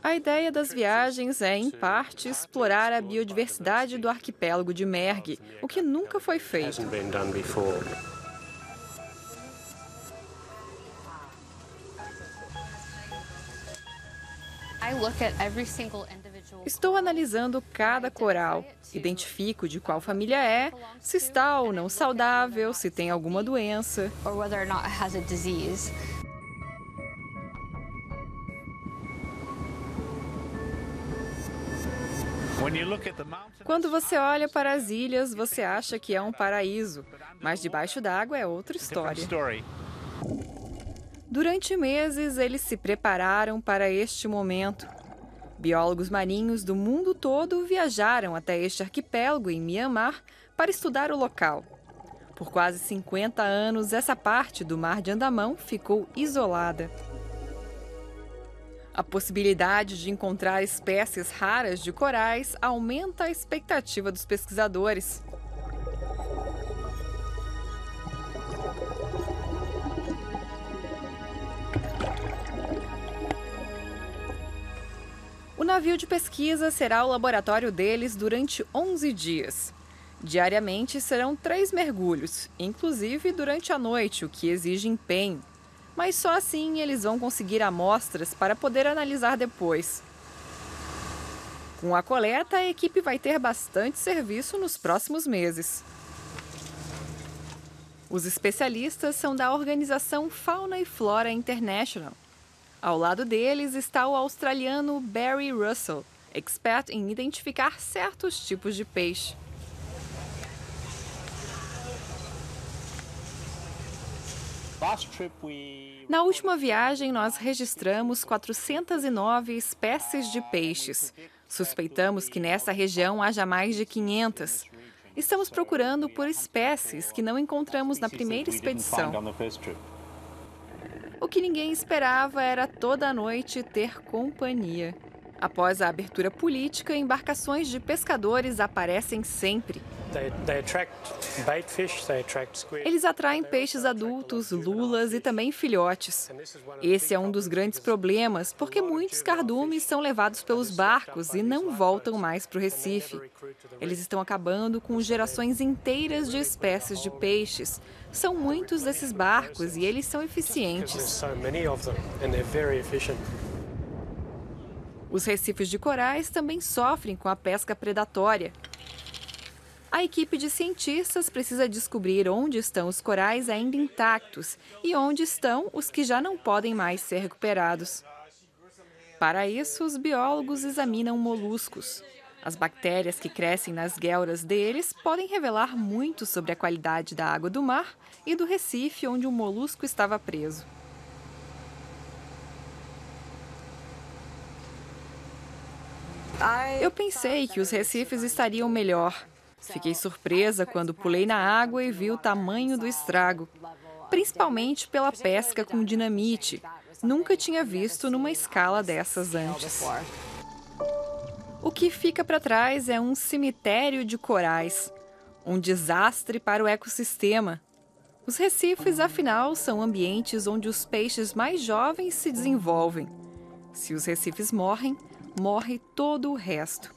A ideia das viagens é, em parte, explorar a biodiversidade do arquipélago de Merg, o que nunca foi feito. Estou analisando cada coral, identifico de qual família é, se está ou não saudável, se tem alguma doença. Quando você olha para as ilhas, você acha que é um paraíso, mas debaixo d'água é outra história. Durante meses, eles se prepararam para este momento. Biólogos marinhos do mundo todo viajaram até este arquipélago em Mianmar para estudar o local. Por quase 50 anos, essa parte do Mar de Andamão ficou isolada. A possibilidade de encontrar espécies raras de corais aumenta a expectativa dos pesquisadores. O navio de pesquisa será o laboratório deles durante 11 dias. Diariamente serão três mergulhos, inclusive durante a noite, o que exige empenho mas só assim eles vão conseguir amostras para poder analisar depois. Com a coleta, a equipe vai ter bastante serviço nos próximos meses. Os especialistas são da organização Fauna e Flora International. Ao lado deles está o australiano Barry Russell, expert em identificar certos tipos de peixe. Na última viagem, nós registramos 409 espécies de peixes. Suspeitamos que nessa região haja mais de 500. Estamos procurando por espécies que não encontramos na primeira expedição. O que ninguém esperava era toda a noite ter companhia. Após a abertura política, embarcações de pescadores aparecem sempre. Eles atraem peixes adultos, lulas e também filhotes. Esse é um dos grandes problemas, porque muitos cardumes são levados pelos barcos e não voltam mais para o Recife. Eles estão acabando com gerações inteiras de espécies de peixes. São muitos desses barcos e eles são eficientes. Os recifes de corais também sofrem com a pesca predatória. A equipe de cientistas precisa descobrir onde estão os corais ainda intactos e onde estão os que já não podem mais ser recuperados. Para isso, os biólogos examinam moluscos. As bactérias que crescem nas guelras deles podem revelar muito sobre a qualidade da água do mar e do recife onde o molusco estava preso. Eu pensei que os recifes estariam melhor. Fiquei surpresa quando pulei na água e vi o tamanho do estrago, principalmente pela pesca com dinamite. Nunca tinha visto numa escala dessas antes. O que fica para trás é um cemitério de corais, um desastre para o ecossistema. Os recifes, afinal, são ambientes onde os peixes mais jovens se desenvolvem. Se os recifes morrem, morre todo o resto.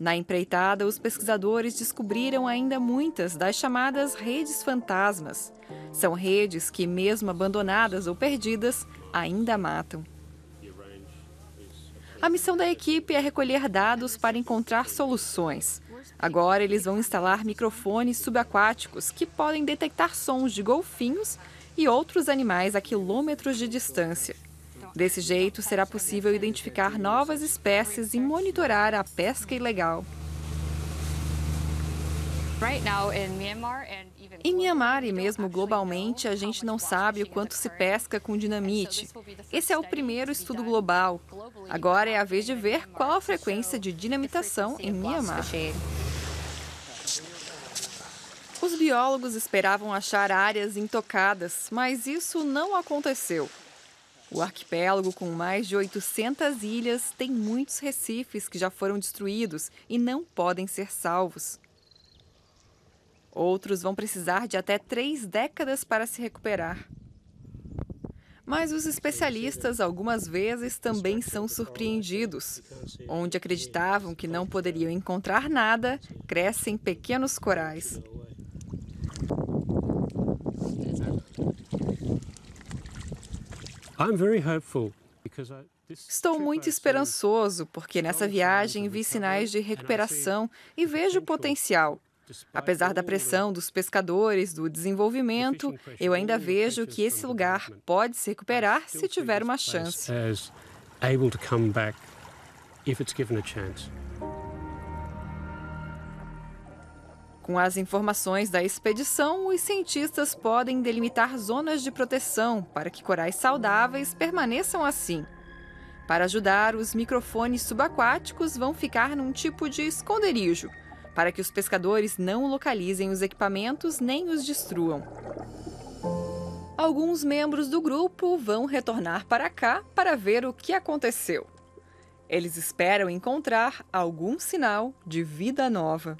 Na empreitada, os pesquisadores descobriram ainda muitas das chamadas redes fantasmas. São redes que, mesmo abandonadas ou perdidas, ainda matam. A missão da equipe é recolher dados para encontrar soluções. Agora eles vão instalar microfones subaquáticos que podem detectar sons de golfinhos e outros animais a quilômetros de distância. Desse jeito, será possível identificar novas espécies e monitorar a pesca ilegal. Em Myanmar e mesmo globalmente, a gente não sabe o quanto se pesca com dinamite. Esse é o primeiro estudo global. Agora é a vez de ver qual a frequência de dinamitação em Myanmar. Os biólogos esperavam achar áreas intocadas, mas isso não aconteceu. O arquipélago, com mais de 800 ilhas, tem muitos recifes que já foram destruídos e não podem ser salvos. Outros vão precisar de até três décadas para se recuperar. Mas os especialistas algumas vezes também são surpreendidos. Onde acreditavam que não poderiam encontrar nada, crescem pequenos corais. Estou muito esperançoso porque nessa viagem vi sinais de recuperação e vejo potencial. Apesar da pressão dos pescadores, do desenvolvimento, eu ainda vejo que esse lugar pode se recuperar se tiver uma chance. Com as informações da expedição, os cientistas podem delimitar zonas de proteção para que corais saudáveis permaneçam assim. Para ajudar, os microfones subaquáticos vão ficar num tipo de esconderijo, para que os pescadores não localizem os equipamentos nem os destruam. Alguns membros do grupo vão retornar para cá para ver o que aconteceu. Eles esperam encontrar algum sinal de vida nova.